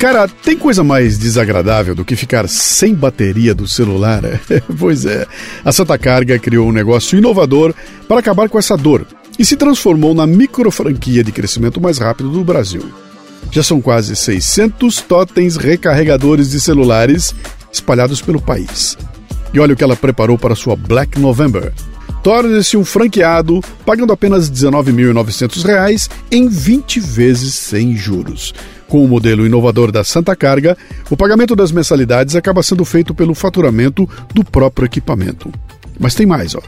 Cara, tem coisa mais desagradável do que ficar sem bateria do celular? pois é, a Santa Carga criou um negócio inovador para acabar com essa dor e se transformou na micro franquia de crescimento mais rápido do Brasil. Já são quase 600 totens recarregadores de celulares espalhados pelo país. E olha o que ela preparou para sua Black November. Torne-se um franqueado pagando apenas R$ 19.900 em 20 vezes sem juros. Com o modelo inovador da Santa Carga, o pagamento das mensalidades acaba sendo feito pelo faturamento do próprio equipamento. Mas tem mais, ó.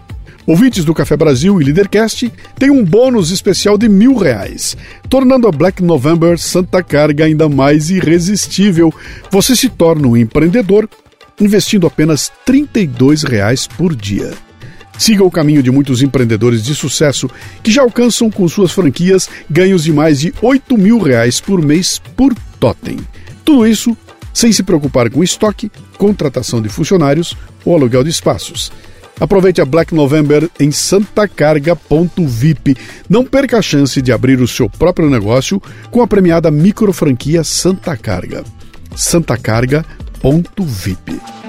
Ouvintes do Café Brasil e Leadercast têm um bônus especial de mil reais, tornando a Black November Santa Carga ainda mais irresistível. Você se torna um empreendedor investindo apenas 32 reais por dia. Siga o caminho de muitos empreendedores de sucesso que já alcançam com suas franquias ganhos de mais de 8 mil reais por mês por totem. Tudo isso sem se preocupar com estoque, contratação de funcionários ou aluguel de espaços. Aproveite a Black November em santacarga.vip. Não perca a chance de abrir o seu próprio negócio com a premiada micro franquia Santa Carga. santacarga.vip.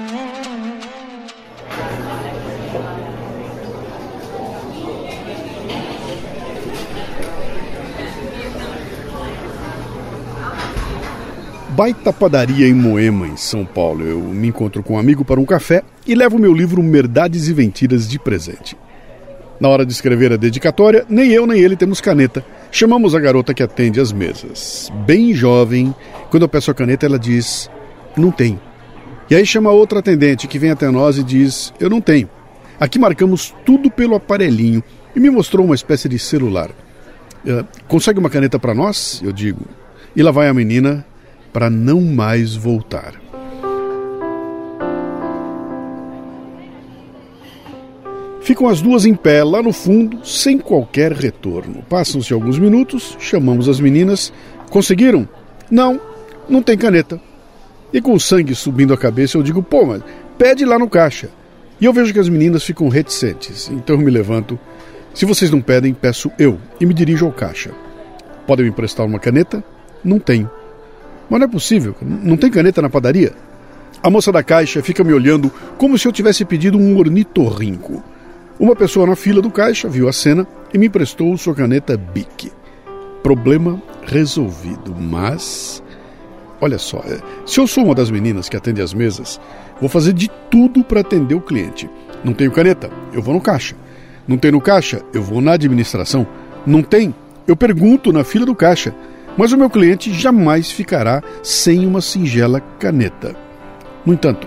Baita Padaria em Moema, em São Paulo. Eu me encontro com um amigo para um café e levo meu livro Merdades e Mentiras de presente. Na hora de escrever a dedicatória, nem eu nem ele temos caneta. Chamamos a garota que atende as mesas. Bem jovem, quando eu peço a caneta, ela diz: Não tem. E aí chama outra atendente que vem até nós e diz: Eu não tenho. Aqui marcamos tudo pelo aparelhinho e me mostrou uma espécie de celular. Uh, consegue uma caneta para nós? Eu digo. E lá vai a menina para não mais voltar. Ficam as duas em pé lá no fundo, sem qualquer retorno. Passam-se alguns minutos, chamamos as meninas. Conseguiram? Não, não tem caneta. E com o sangue subindo a cabeça, eu digo: pô, mas pede lá no caixa. E eu vejo que as meninas ficam reticentes, então eu me levanto. Se vocês não pedem, peço eu e me dirijo ao caixa. Podem me emprestar uma caneta? Não tenho. Mas não é possível, não tem caneta na padaria? A moça da caixa fica me olhando como se eu tivesse pedido um ornitorrinco. Uma pessoa na fila do caixa viu a cena e me emprestou sua caneta Bic. Problema resolvido, mas. Olha só, é, se eu sou uma das meninas que atende as mesas, vou fazer de tudo para atender o cliente. Não tenho caneta, eu vou no caixa. Não tem no caixa, eu vou na administração. Não tem, eu pergunto na fila do caixa. Mas o meu cliente jamais ficará sem uma singela caneta. No entanto,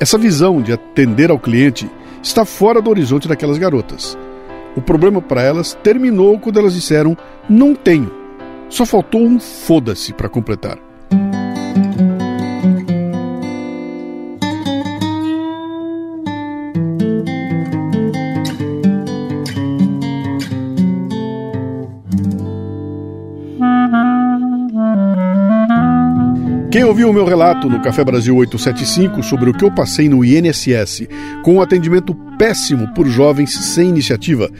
essa visão de atender ao cliente está fora do horizonte daquelas garotas. O problema para elas terminou quando elas disseram: não tenho. Só faltou um foda-se para completar. Quem ouviu o meu relato no Café Brasil 875 sobre o que eu passei no INSS, com um atendimento péssimo por jovens sem iniciativa,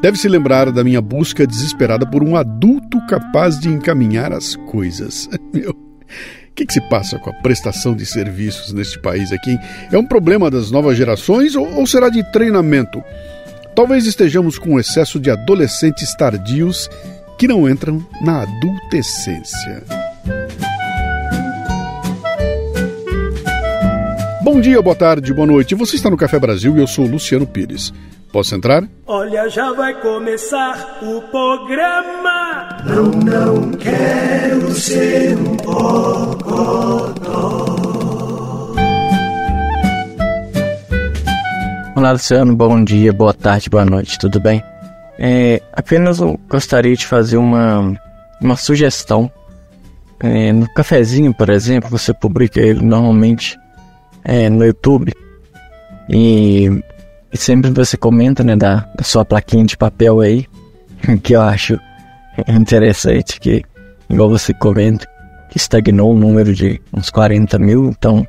deve se lembrar da minha busca desesperada por um adulto capaz de encaminhar as coisas. Meu, o que, que, se passa com a prestação de serviços neste país aqui? É um problema das novas gerações ou, ou será de treinamento? Talvez estejamos com um excesso de adolescentes tardios que não entram na adultescência. Bom dia, boa tarde, boa noite. Você está no Café Brasil e eu sou Luciano Pires. Posso entrar? Olha, já vai começar o programa. Não, não quero ser um bocodó. Olá, Luciano. Bom dia, boa tarde, boa noite. Tudo bem? É, apenas eu gostaria de fazer uma, uma sugestão. É, no cafezinho, por exemplo, você publica ele normalmente é, no YouTube e, e, sempre você comenta né, da, da sua plaquinha de papel aí, que eu acho interessante, que igual você comenta, que estagnou o número de uns 40 mil, então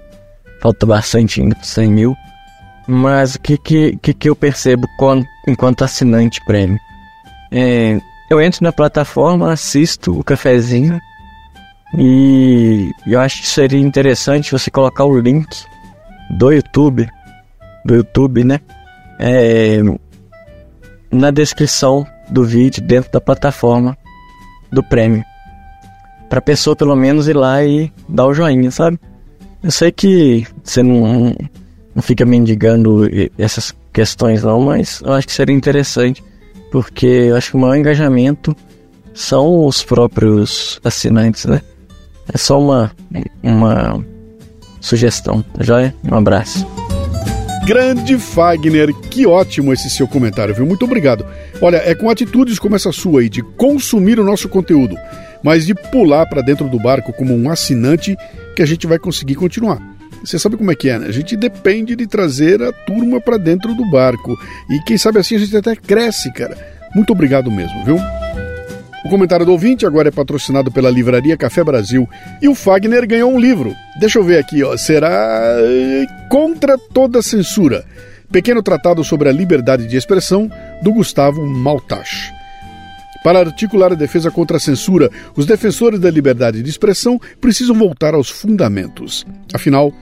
falta bastante ainda para 100 mil. Mas o que, que, que, que eu percebo quando, enquanto assinante prêmio? É, eu entro na plataforma, assisto o cafezinho E eu acho que seria interessante você colocar o link do YouTube, do YouTube, né? É, na descrição do vídeo dentro da plataforma do prêmio. Pra pessoa pelo menos ir lá e dar o joinha, sabe? Eu sei que você não, não fica mendigando essas questões não, mas eu acho que seria interessante, porque eu acho que o maior engajamento são os próprios assinantes, né? É só uma, uma sugestão, tá joia? Um abraço. Grande Fagner, que ótimo esse seu comentário, viu? Muito obrigado. Olha, é com atitudes como essa sua aí de consumir o nosso conteúdo, mas de pular para dentro do barco como um assinante que a gente vai conseguir continuar. Você sabe como é que é, né? A gente depende de trazer a turma para dentro do barco. E quem sabe assim a gente até cresce, cara. Muito obrigado mesmo, viu? O comentário do ouvinte agora é patrocinado pela Livraria Café Brasil e o Fagner ganhou um livro. Deixa eu ver aqui, ó. Será Contra toda censura. Pequeno tratado sobre a liberdade de expressão do Gustavo Maltache. Para articular a defesa contra a censura, os defensores da liberdade de expressão precisam voltar aos fundamentos. Afinal,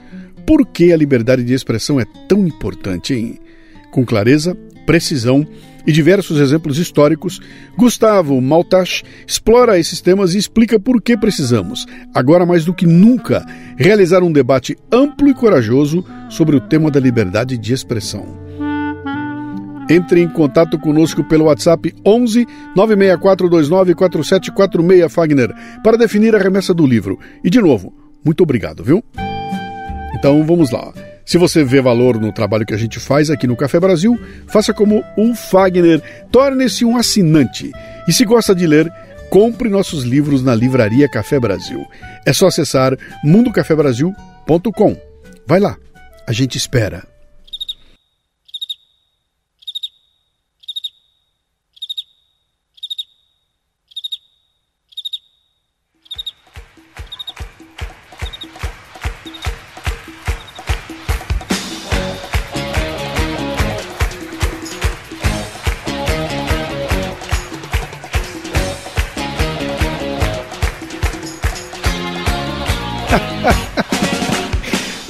por que a liberdade de expressão é tão importante, hein? Com clareza, precisão e diversos exemplos históricos, Gustavo Maltache explora esses temas e explica por que precisamos, agora mais do que nunca, realizar um debate amplo e corajoso sobre o tema da liberdade de expressão. Entre em contato conosco pelo WhatsApp 11 96429 4746 Fagner para definir a remessa do livro. E de novo, muito obrigado, viu? Então vamos lá. Se você vê valor no trabalho que a gente faz aqui no Café Brasil, faça como o Fagner, torne-se um assinante. E se gosta de ler, compre nossos livros na livraria Café Brasil. É só acessar mundocafebrasil.com. Vai lá, a gente espera.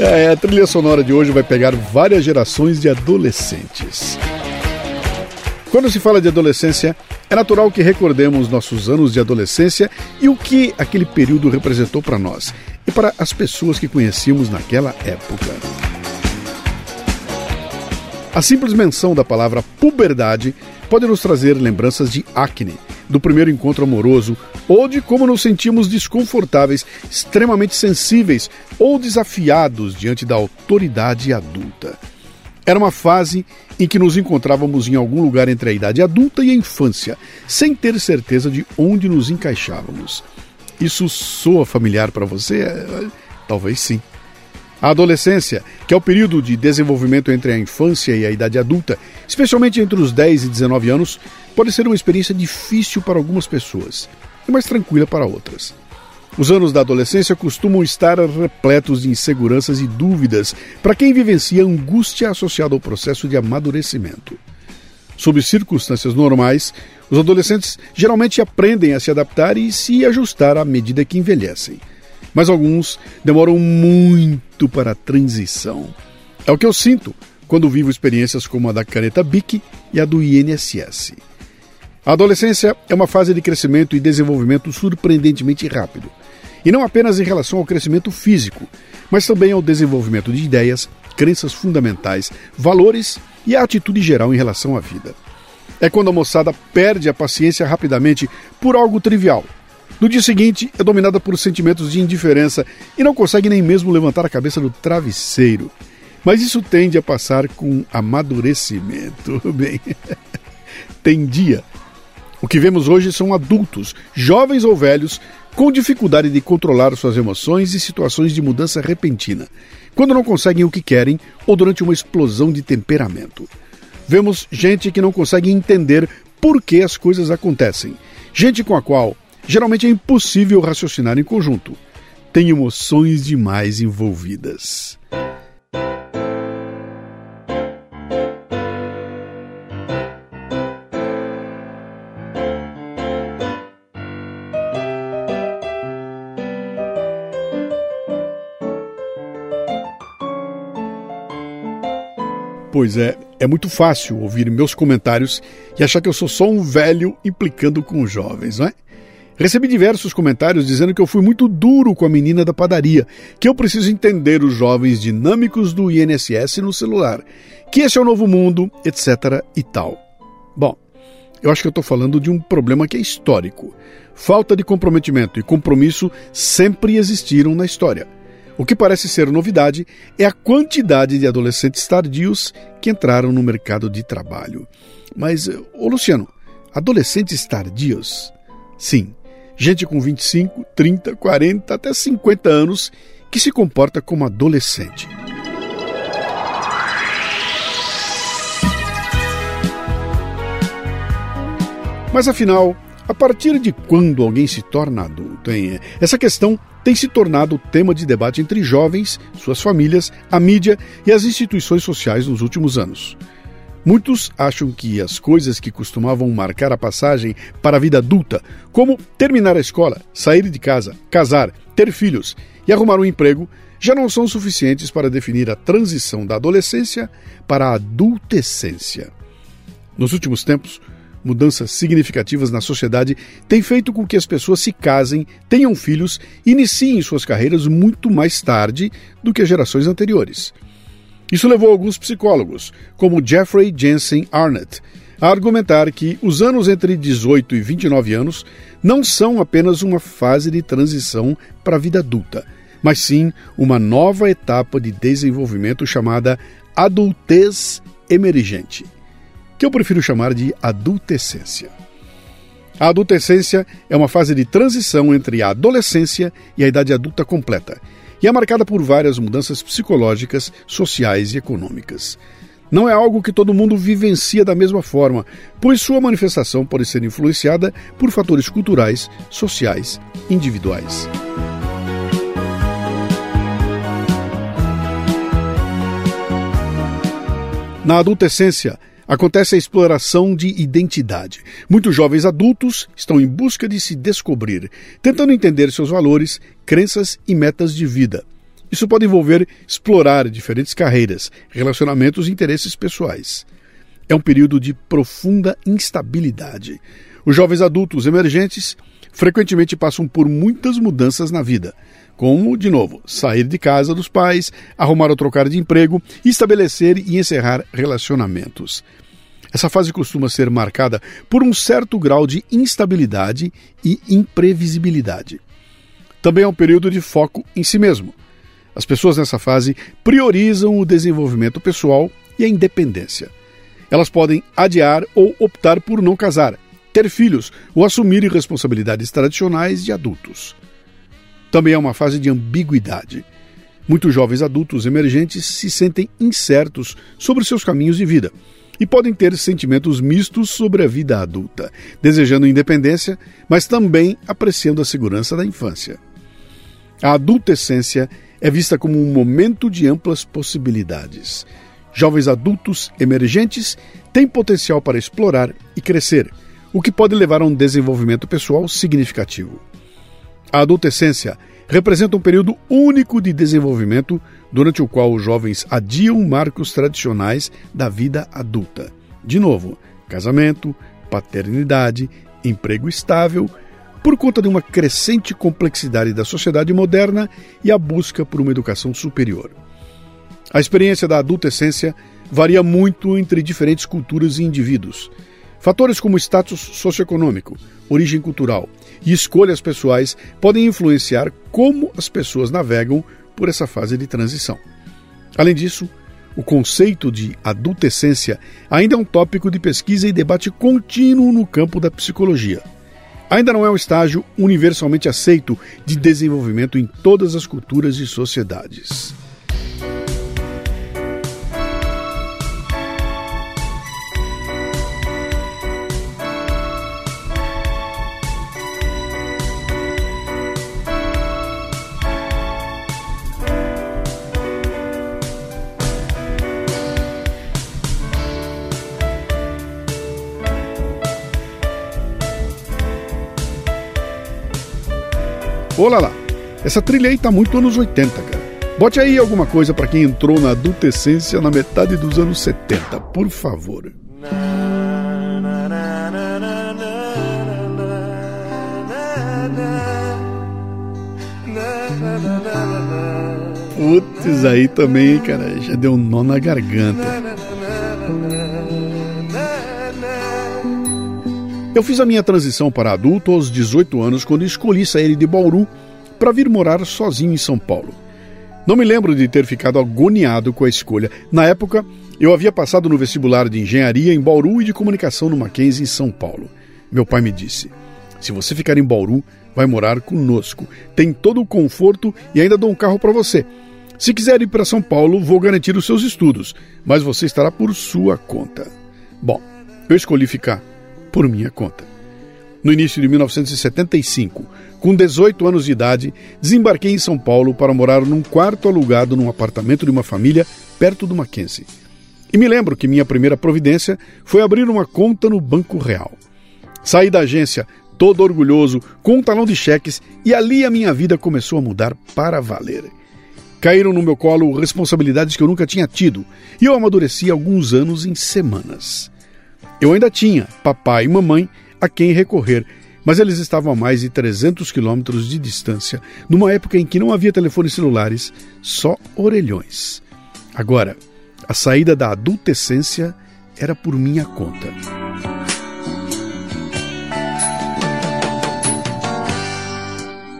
É, a trilha sonora de hoje vai pegar várias gerações de adolescentes. Quando se fala de adolescência, é natural que recordemos nossos anos de adolescência e o que aquele período representou para nós e para as pessoas que conhecíamos naquela época. A simples menção da palavra puberdade pode nos trazer lembranças de acne, do primeiro encontro amoroso, ou de como nos sentimos desconfortáveis, extremamente sensíveis ou desafiados diante da autoridade adulta. Era uma fase em que nos encontrávamos em algum lugar entre a idade adulta e a infância, sem ter certeza de onde nos encaixávamos. Isso soa familiar para você? Talvez sim. A adolescência, que é o período de desenvolvimento entre a infância e a idade adulta, especialmente entre os 10 e 19 anos, pode ser uma experiência difícil para algumas pessoas e mais tranquila para outras. Os anos da adolescência costumam estar repletos de inseguranças e dúvidas para quem vivencia angústia associada ao processo de amadurecimento. Sob circunstâncias normais, os adolescentes geralmente aprendem a se adaptar e se ajustar à medida que envelhecem mas alguns demoram muito para a transição. É o que eu sinto quando vivo experiências como a da caneta BIC e a do INSS. A adolescência é uma fase de crescimento e desenvolvimento surpreendentemente rápido, e não apenas em relação ao crescimento físico, mas também ao desenvolvimento de ideias, crenças fundamentais, valores e a atitude geral em relação à vida. É quando a moçada perde a paciência rapidamente por algo trivial, no dia seguinte, é dominada por sentimentos de indiferença e não consegue nem mesmo levantar a cabeça do travesseiro. Mas isso tende a passar com amadurecimento. Bem, tem dia. O que vemos hoje são adultos, jovens ou velhos, com dificuldade de controlar suas emoções e situações de mudança repentina, quando não conseguem o que querem ou durante uma explosão de temperamento. Vemos gente que não consegue entender por que as coisas acontecem, gente com a qual geralmente é impossível raciocinar em conjunto. Tem emoções demais envolvidas. Pois é, é muito fácil ouvir meus comentários e achar que eu sou só um velho implicando com os jovens, não é? Recebi diversos comentários dizendo que eu fui muito duro com a menina da padaria, que eu preciso entender os jovens dinâmicos do INSS no celular, que esse é o novo mundo, etc e tal. Bom, eu acho que eu estou falando de um problema que é histórico. Falta de comprometimento e compromisso sempre existiram na história. O que parece ser novidade é a quantidade de adolescentes tardios que entraram no mercado de trabalho. Mas, ô Luciano, adolescentes tardios? Sim, gente com 25, 30, 40, até 50 anos que se comporta como adolescente. Mas afinal, a partir de quando alguém se torna adulto? Hein? Essa questão tem se tornado tema de debate entre jovens, suas famílias, a mídia e as instituições sociais nos últimos anos. Muitos acham que as coisas que costumavam marcar a passagem para a vida adulta, como terminar a escola, sair de casa, casar, ter filhos e arrumar um emprego, já não são suficientes para definir a transição da adolescência para a adultescência. Nos últimos tempos, mudanças significativas na sociedade têm feito com que as pessoas se casem, tenham filhos e iniciem suas carreiras muito mais tarde do que as gerações anteriores. Isso levou alguns psicólogos, como Jeffrey Jensen Arnett, a argumentar que os anos entre 18 e 29 anos não são apenas uma fase de transição para a vida adulta, mas sim uma nova etapa de desenvolvimento chamada adultez emergente, que eu prefiro chamar de adultescência. A adultescência é uma fase de transição entre a adolescência e a idade adulta completa e é marcada por várias mudanças psicológicas, sociais e econômicas. Não é algo que todo mundo vivencia da mesma forma, pois sua manifestação pode ser influenciada por fatores culturais, sociais, individuais. Na adolescência, acontece a exploração de identidade. Muitos jovens adultos estão em busca de se descobrir, tentando entender seus valores, crenças e metas de vida. Isso pode envolver explorar diferentes carreiras, relacionamentos e interesses pessoais. É um período de profunda instabilidade. Os jovens adultos emergentes frequentemente passam por muitas mudanças na vida, como, de novo, sair de casa dos pais, arrumar ou trocar de emprego, estabelecer e encerrar relacionamentos. Essa fase costuma ser marcada por um certo grau de instabilidade e imprevisibilidade. Também é um período de foco em si mesmo. As pessoas nessa fase priorizam o desenvolvimento pessoal e a independência. Elas podem adiar ou optar por não casar, ter filhos ou assumir responsabilidades tradicionais de adultos. Também é uma fase de ambiguidade. Muitos jovens adultos emergentes se sentem incertos sobre seus caminhos de vida e podem ter sentimentos mistos sobre a vida adulta, desejando independência, mas também apreciando a segurança da infância. A adultescência é vista como um momento de amplas possibilidades. Jovens adultos emergentes têm potencial para explorar e crescer, o que pode levar a um desenvolvimento pessoal significativo. A adolescência representa um período único de desenvolvimento durante o qual os jovens adiam marcos tradicionais da vida adulta. De novo, casamento, paternidade, emprego estável, por conta de uma crescente complexidade da sociedade moderna e a busca por uma educação superior. A experiência da adolescência varia muito entre diferentes culturas e indivíduos. Fatores como status socioeconômico, origem cultural e escolhas pessoais podem influenciar como as pessoas navegam por essa fase de transição. Além disso, o conceito de adultescência ainda é um tópico de pesquisa e debate contínuo no campo da psicologia. Ainda não é um estágio universalmente aceito de desenvolvimento em todas as culturas e sociedades. Olá lá, essa trilha aí tá muito anos 80, cara. Bote aí alguma coisa para quem entrou na adolescência na metade dos anos 70, por favor. Putz, aí também, cara, já deu um nó na garganta. Eu fiz a minha transição para adulto aos 18 anos quando escolhi sair de Bauru para vir morar sozinho em São Paulo. Não me lembro de ter ficado agoniado com a escolha. Na época, eu havia passado no vestibular de engenharia em Bauru e de comunicação no Mackenzie em São Paulo. Meu pai me disse: se você ficar em Bauru, vai morar conosco. Tem todo o conforto e ainda dou um carro para você. Se quiser ir para São Paulo, vou garantir os seus estudos, mas você estará por sua conta. Bom, eu escolhi ficar por minha conta. No início de 1975, com 18 anos de idade, desembarquei em São Paulo para morar num quarto alugado num apartamento de uma família perto do Mackenzie. E me lembro que minha primeira providência foi abrir uma conta no Banco Real. Saí da agência todo orgulhoso, com um talão de cheques, e ali a minha vida começou a mudar para valer. Caíram no meu colo responsabilidades que eu nunca tinha tido e eu amadureci alguns anos em semanas. Eu ainda tinha papai e mamãe a quem recorrer, mas eles estavam a mais de 300 quilômetros de distância, numa época em que não havia telefones celulares, só orelhões. Agora, a saída da adultescência era por minha conta.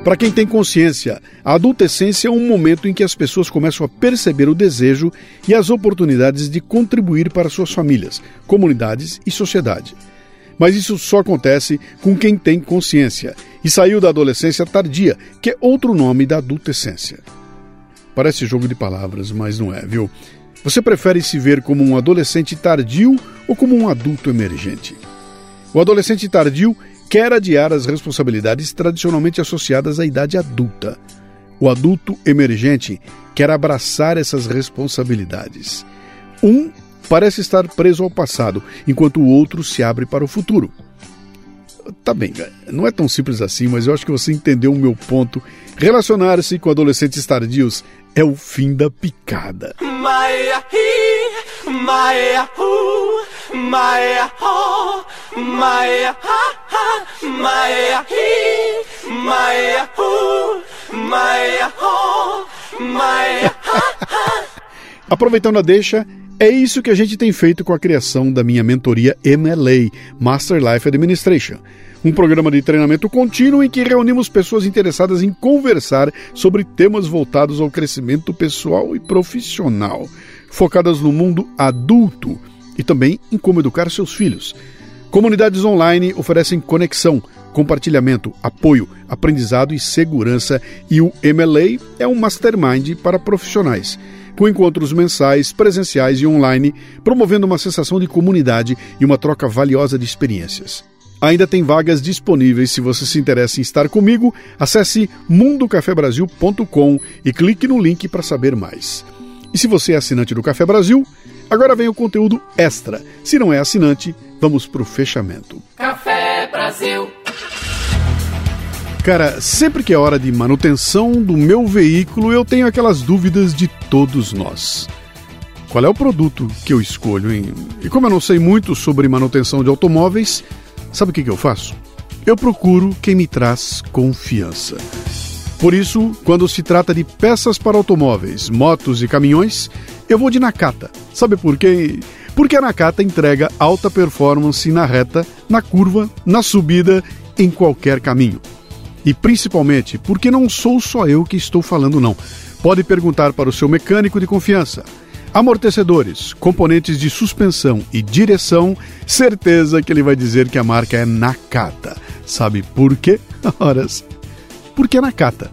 Para quem tem consciência, a adolescência é um momento em que as pessoas começam a perceber o desejo e as oportunidades de contribuir para suas famílias, comunidades e sociedade. Mas isso só acontece com quem tem consciência e saiu da adolescência tardia, que é outro nome da adolescência. Parece jogo de palavras, mas não é, viu? Você prefere se ver como um adolescente tardio ou como um adulto emergente? O adolescente tardio quer adiar as responsabilidades tradicionalmente associadas à idade adulta. O adulto emergente quer abraçar essas responsabilidades. Um parece estar preso ao passado, enquanto o outro se abre para o futuro. Tá bem, não é tão simples assim, mas eu acho que você entendeu o meu ponto. Relacionar-se com adolescentes tardios é o fim da picada. Maia, hi, maia, hu, ha, ha, ha, ha. Aproveitando a deixa, é isso que a gente tem feito com a criação da minha mentoria MLA, Master Life Administration um programa de treinamento contínuo em que reunimos pessoas interessadas em conversar sobre temas voltados ao crescimento pessoal e profissional, focadas no mundo adulto e também em como educar seus filhos. Comunidades online oferecem conexão, compartilhamento, apoio, aprendizado e segurança, e o MLA é um mastermind para profissionais com encontros mensais, presenciais e online, promovendo uma sensação de comunidade e uma troca valiosa de experiências. Ainda tem vagas disponíveis. Se você se interessa em estar comigo, acesse mundocafebrasil.com e clique no link para saber mais. E se você é assinante do Café Brasil, agora vem o conteúdo extra. Se não é assinante, vamos para o fechamento. Café Brasil. Cara, sempre que é hora de manutenção do meu veículo, eu tenho aquelas dúvidas de todos nós. Qual é o produto que eu escolho, hein? E como eu não sei muito sobre manutenção de automóveis, Sabe o que, que eu faço? Eu procuro quem me traz confiança. Por isso, quando se trata de peças para automóveis, motos e caminhões, eu vou de Nakata. Sabe por quê? Porque a Nakata entrega alta performance na reta, na curva, na subida, em qualquer caminho. E principalmente porque não sou só eu que estou falando, não. Pode perguntar para o seu mecânico de confiança. Amortecedores, componentes de suspensão e direção, certeza que ele vai dizer que a marca é Nakata. Sabe por quê? Horas. Porque é Nakata.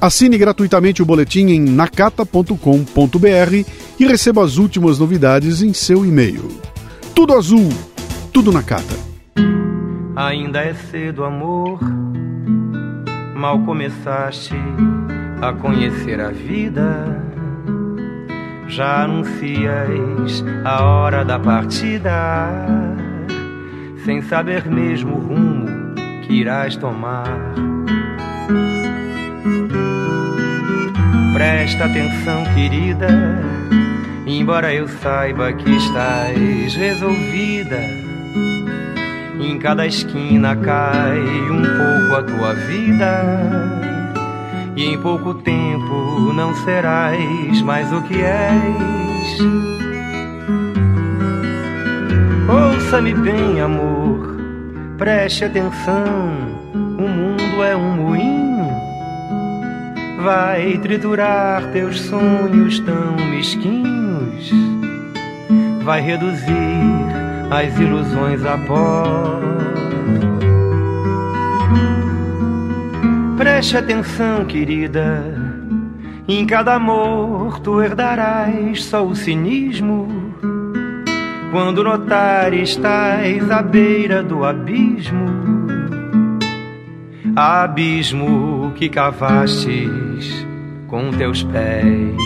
Assine gratuitamente o boletim em nakata.com.br e receba as últimas novidades em seu e-mail. Tudo azul, tudo Nakata. Ainda é cedo, amor. Mal começaste a conhecer a vida já anuncias a hora da partida, sem saber mesmo o rumo que irás tomar. Presta atenção, querida, embora eu saiba que estás resolvida. Em cada esquina cai um pouco a tua vida. E em pouco tempo não serás mais o que és. Ouça-me bem, amor, preste atenção. O mundo é um moinho, vai triturar teus sonhos tão mesquinhos, vai reduzir as ilusões a pó. Preste atenção, querida. Em cada amor tu herdarás só o cinismo quando notar estás à beira do abismo, abismo que cavastes com teus pés.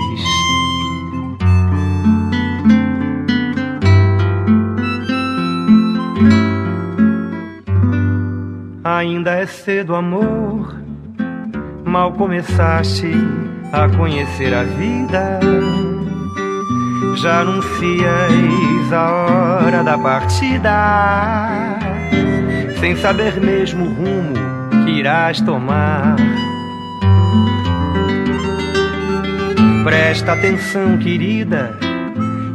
Ainda é cedo, amor, mal começaste a conhecer a vida. Já anuncias a hora da partida, sem saber mesmo o rumo que irás tomar. Presta atenção, querida,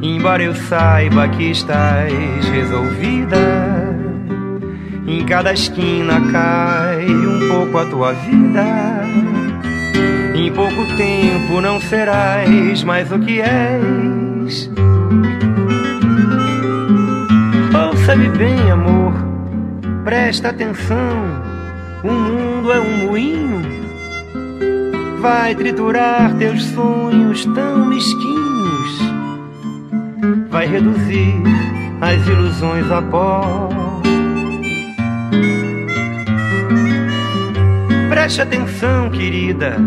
embora eu saiba que estás resolvida. Em cada esquina cai um pouco a tua vida. Em pouco tempo não serás mais o que és. Ouça-me bem, amor, presta atenção. Mundo é um moinho, vai triturar teus sonhos tão mesquinhos, vai reduzir as ilusões a pó. Preste atenção, querida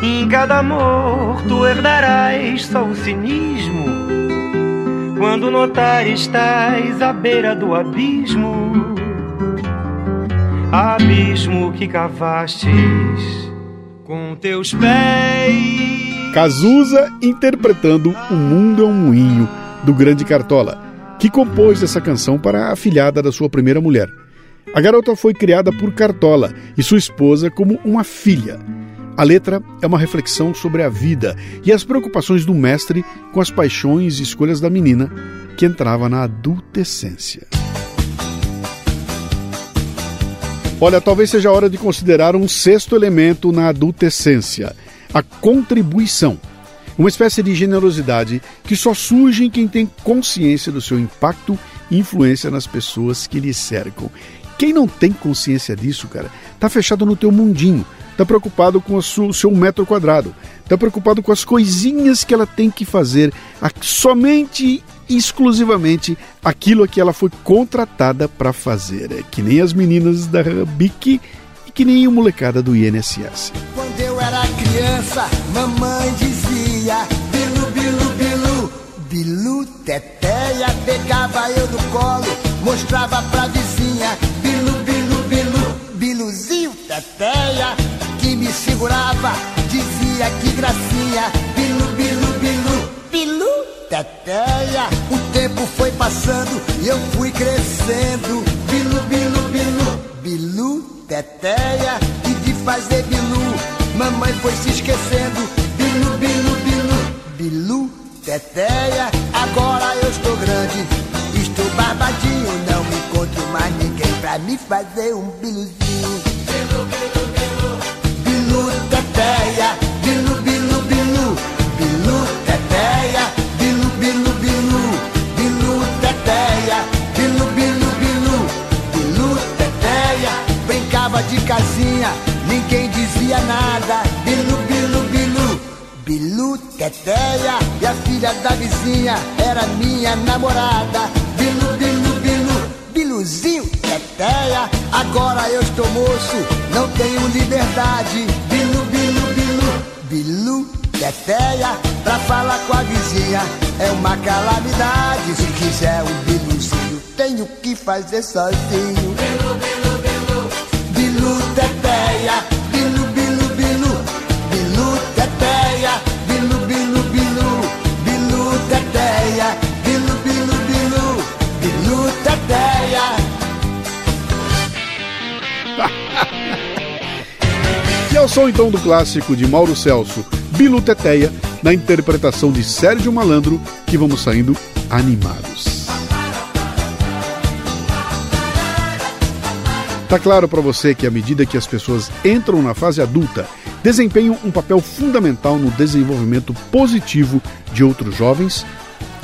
em cada amor tu herdarás só o cinismo. Quando notar estás à beira do abismo, abismo que cavastes com teus pés. Cazuza interpretando O Mundo é um Moinho, do grande Cartola, que compôs essa canção para a filhada da sua primeira mulher. A garota foi criada por Cartola e sua esposa como uma filha. A letra é uma reflexão sobre a vida e as preocupações do mestre com as paixões e escolhas da menina que entrava na adolescência. Olha, talvez seja a hora de considerar um sexto elemento na adolescência: a contribuição. Uma espécie de generosidade que só surge em quem tem consciência do seu impacto e influência nas pessoas que lhe cercam. Quem não tem consciência disso, cara, tá fechado no teu mundinho, está preocupado com o seu metro quadrado, está preocupado com as coisinhas que ela tem que fazer, somente e exclusivamente aquilo que ela foi contratada para fazer. É que nem as meninas da BIC e que nem a molecada do INSS. Quando eu era criança, mamãe dizia: Bilu, Bilu, Bilu, Bilu, teteia, pegava eu no colo, mostrava pra vizinha: Bilu, Bilu, Bilu, Biluzinho, teteia que me segurava dizia que gracinha, O tempo foi passando e eu fui crescendo, bilu, bilu, bilu, bilu, teteia. E de fazer bilu, mamãe foi se esquecendo, bilu, bilu, bilu, bilu, teteia. Agora eu estou grande, estou barbadinho, não encontro mais ninguém pra me fazer um biluzinho. Bilu, bilu, bilu, teteia, casinha, ninguém dizia nada, bilu, bilu, bilu, bilu, teteia. E a filha da vizinha era minha namorada, bilu, bilu, bilu, biluzinho, teteia. Agora eu estou moço, não tenho liberdade. Bilu, bilu, bilu, bilu, teteia. Pra falar com a vizinha é uma calamidade. Se quiser um biluzinho, tenho que fazer sozinho. teteia, bilu, bilu, bilu, bilu, teteia, bilu, bilu, bilu, bilu, teteia, bilu, bilu, bilu, bilu, teteia. e é ao som então do clássico de Mauro Celso, Bilu Teteia, na interpretação de Sérgio Malandro, que vamos saindo animados. Tá claro para você que à medida que as pessoas entram na fase adulta, desempenham um papel fundamental no desenvolvimento positivo de outros jovens?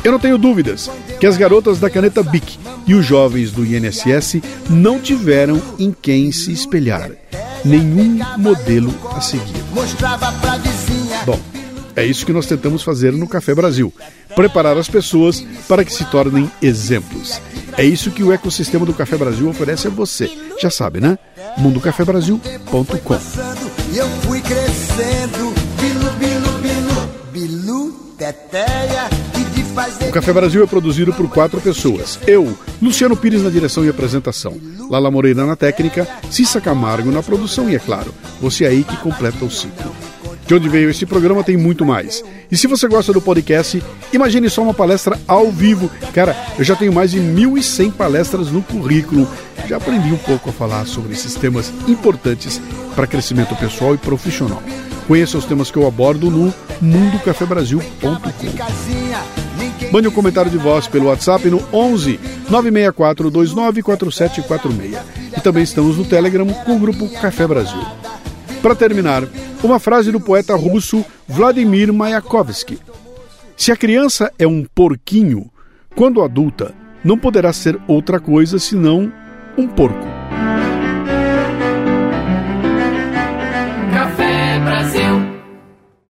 Eu não tenho dúvidas que as garotas da caneta BIC e os jovens do INSS não tiveram em quem se espelhar, nenhum modelo a seguir. Bom, é isso que nós tentamos fazer no Café Brasil: preparar as pessoas para que se tornem exemplos. É isso que o ecossistema do Café Brasil oferece a você. Já sabe, né? mundocafébраsil.com. E eu fui crescendo, bilu, bilu, bilu, bilu, teteia, o Café Brasil é produzido por quatro pessoas. Eu, Luciano Pires na direção e apresentação, Lala Moreira na técnica, Cissa Camargo na produção e, é claro, você aí que completa o ciclo. De onde veio esse programa tem muito mais. E se você gosta do podcast, imagine só uma palestra ao vivo. Cara, eu já tenho mais de 1.100 palestras no currículo. Já aprendi um pouco a falar sobre esses temas importantes para crescimento pessoal e profissional. Conheça os temas que eu abordo no mundocafebrasil.com. Mande um comentário de voz pelo WhatsApp no 11 964 294746. E também estamos no Telegram com o grupo Café Brasil. Para terminar, uma frase do poeta russo Vladimir Mayakovsky: Se a criança é um porquinho, quando adulta, não poderá ser outra coisa senão um porco.